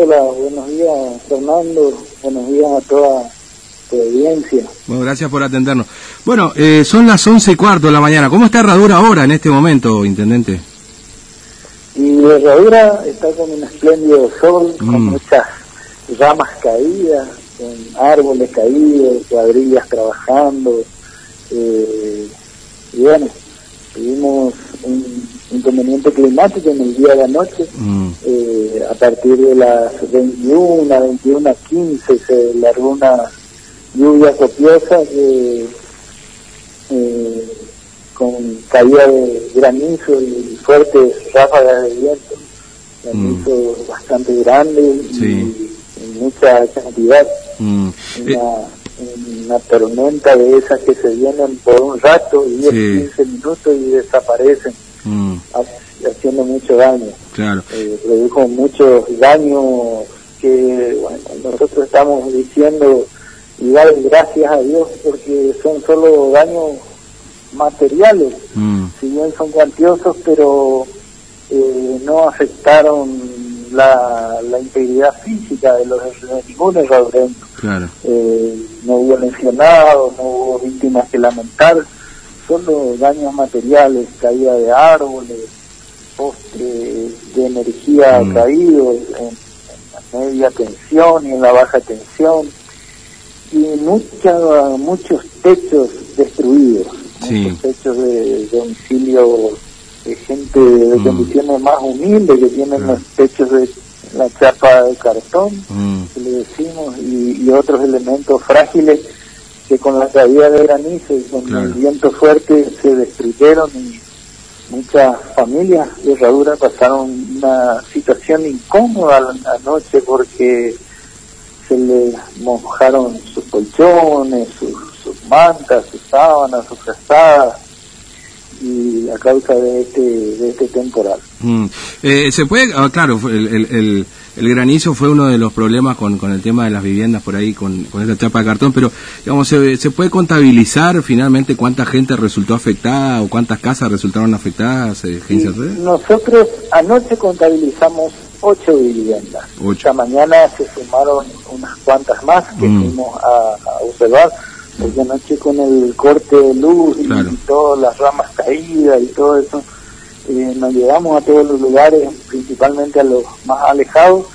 Hola, buenos días Fernando, buenos días a toda tu audiencia. Bueno, gracias por atendernos. Bueno, eh, son las once y cuarto de la mañana. ¿Cómo está Herradura ahora en este momento, Intendente? Y Herradura está con un espléndido sol, con Mm. muchas ramas caídas, con árboles caídos, cuadrillas trabajando. eh, y bueno, tuvimos un inconveniente climático en el día de anoche. Mm, Eh, a partir de las 21, 21 a 15 se largó una lluvia copiosa que, eh, con caída de granizo y fuertes ráfagas de viento. Granizo bastante grande y en mucha cantidad. mm. Eh, Una, tormenta de esas que se vienen por un rato, 10, Sí. 15 minutos y desaparecen, mm, ha- haciendo mucho daño claro. eh, produjo muchos daños que bueno, nosotros estamos diciendo y dar gracias a Dios porque son solo daños materiales, Mm, si bien son cuantiosos, pero eh, no afectaron la, la integridad física de, los, de ningún claro. Eh, no hubo lesionados, no hubo víctimas que lamentar, solo daños materiales, caída de árboles, postes de energía Mm. caídos en, en la media tensión y en la baja tensión, y mucha, muchos techos destruidos, Sí. muchos techos de domicilio de gente de Mm. condiciones más humildes que tienen Claro. los techos de la chapa de cartón Mm, que le decimos, y, y otros elementos frágiles que con la caída de granizo y con Claro. el viento fuerte se destruyeron y muchas familias de Herradura pasaron una situación incómoda la- anoche porque se les mojaron sus colchones, sus, sus mantas, sus sábanas, sus frazadas a causa de este, de este temporal. mm. Eh, se puede, ah, claro, el, el, el- el granizo fue uno de los problemas con, con el tema de las viviendas por ahí, con, con esta chapa de cartón, pero digamos, se, se puede contabilizar finalmente cuánta gente resultó afectada o cuántas casas resultaron afectadas, eh, Y nosotros anoche contabilizamos ocho viviendas. Ocho. Esta mañana se sumaron unas cuantas más que Mm. fuimos a, a observar, porque anoche con el corte de luz y, todas las ramas caídas y todo eso, eh, nos llevamos a todos los lugares, principalmente a los más alejados,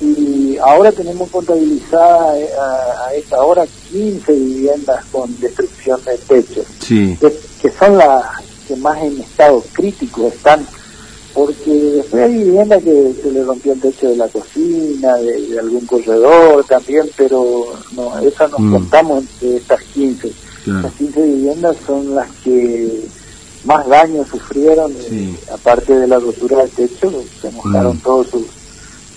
y ahora tenemos contabilizada eh, a, a esta hora 15 viviendas con destrucción de Sí, que, que son las que más en estado crítico están, porque después hay viviendas que se le rompió el techo de la cocina, de, de algún corredor también, pero no, eso nos Mm. contamos entre estas 15. claro. Estas 15 viviendas son las que más daño sufrieron, Sí. eh, aparte de la rotura del techo, se mojaron Mm. todos sus,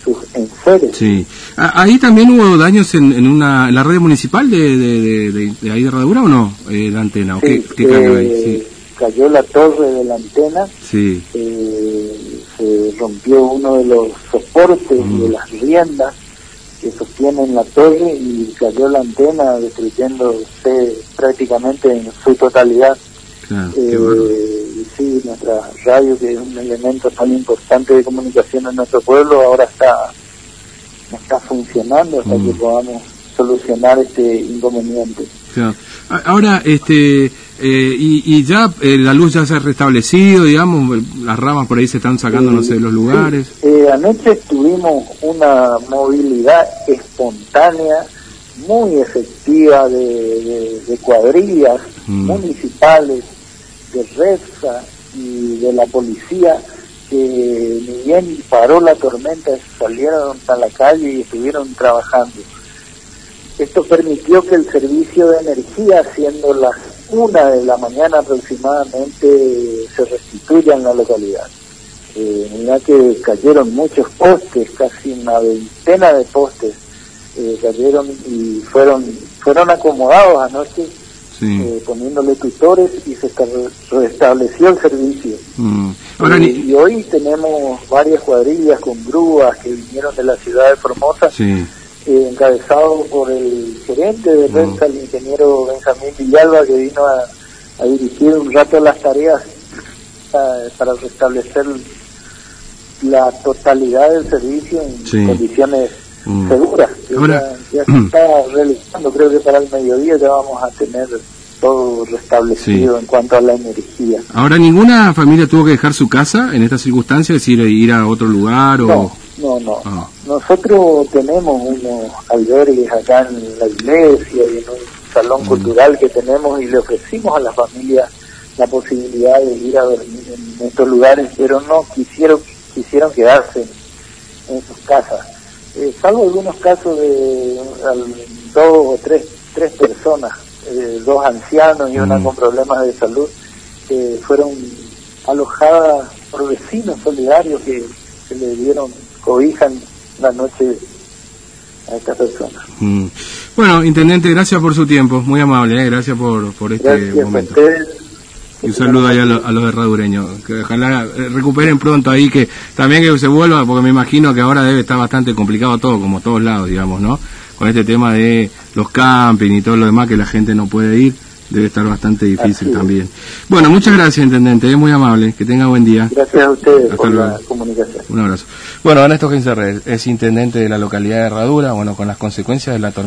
sus enseres. Sí. Ah, Ahí también hubo daños en, en una en la red municipal de, de, de, de- de ahí de Herradura o no? Eh, la antena, ¿o qué, Sí, qué cayó ahí? eh, Sí. cayó la torre de la antena Sí. eh, se rompió uno de los soportes Mm. de las riendas que sostienen la torre y cayó la antena destruyéndose prácticamente en su totalidad. Claro, Eh, sí, nuestra radio, que es un elemento tan importante de comunicación en nuestro pueblo, ahora está, no está funcionando hasta Mm. que podamos solucionar este inconveniente. Claro. Ahora, este, eh, y, y ya eh, la luz ya se ha restablecido, digamos, las ramas por ahí se están sacando, no sé, de los lugares. eh, anoche tuvimos una movilidad espontánea muy efectiva de, de- de cuadrillas Mm. municipales, de REPSA y de la policía que ni bien paró la tormenta salieron a la calle y estuvieron trabajando. Esto permitió que el servicio de energía, siendo las una de la mañana aproximadamente, se restituya en la localidad. Eh, mira que cayeron muchos postes, casi una veintena de postes eh, cayeron y fueron fueron acomodados anoche Sí. eh, poniéndole tutores y se esta- restableció el servicio. Mm. Ahora, y hoy tenemos varias cuadrillas con grúas que vinieron de la ciudad de Formosa sí. Eh, encabezado por el gerente de Mm. Rensa, el ingeniero Benjamín Villalba, que vino a, a dirigir un rato las tareas para restablecer la totalidad del servicio en Sí. condiciones Mm. seguras. Ahora- ya, ya se está realizando, creo que para el mediodía ya vamos a tener todo restablecido en cuanto a la energía. Ahora, ¿ninguna familia tuvo que dejar su casa en estas circunstancias? Es decir, ir a otro lugar o... No, no, no. Ah. Nosotros tenemos unos albergues acá en la iglesia y en un salón Mm. cultural que tenemos y le ofrecimos a la familia la posibilidad de ir a dormir en estos lugares, pero no quisieron quisieron quedarse en, sus casas. Eh, salvo algunos casos de al- dos o tres, tres personas, eh, dos ancianos y una Mm. con problemas de salud, que fueron alojadas por vecinos solidarios que, que le dieron cobija en la noche a esta persona. Mm. Bueno, Intendente, gracias por su tiempo, muy amable, ¿eh? gracias por, por este Gracias momento. Y un saludo ahí a, lo- a los herradureños, que ojalá recuperen pronto ahí, que también que se vuelva, porque me imagino que ahora debe estar bastante complicado todo, como todos lados, digamos, ¿no? Con este tema de los camping y todo lo demás que la gente no puede ir, debe estar bastante difícil Así es. también. Bueno, muchas gracias, Intendente, es muy amable, que tenga buen día. Gracias a ustedes Hasta por luego. la comunicación. Un abrazo. Bueno, Ernesto Gencerre es intendente de la localidad de Herradura, bueno, con las consecuencias de la tormenta.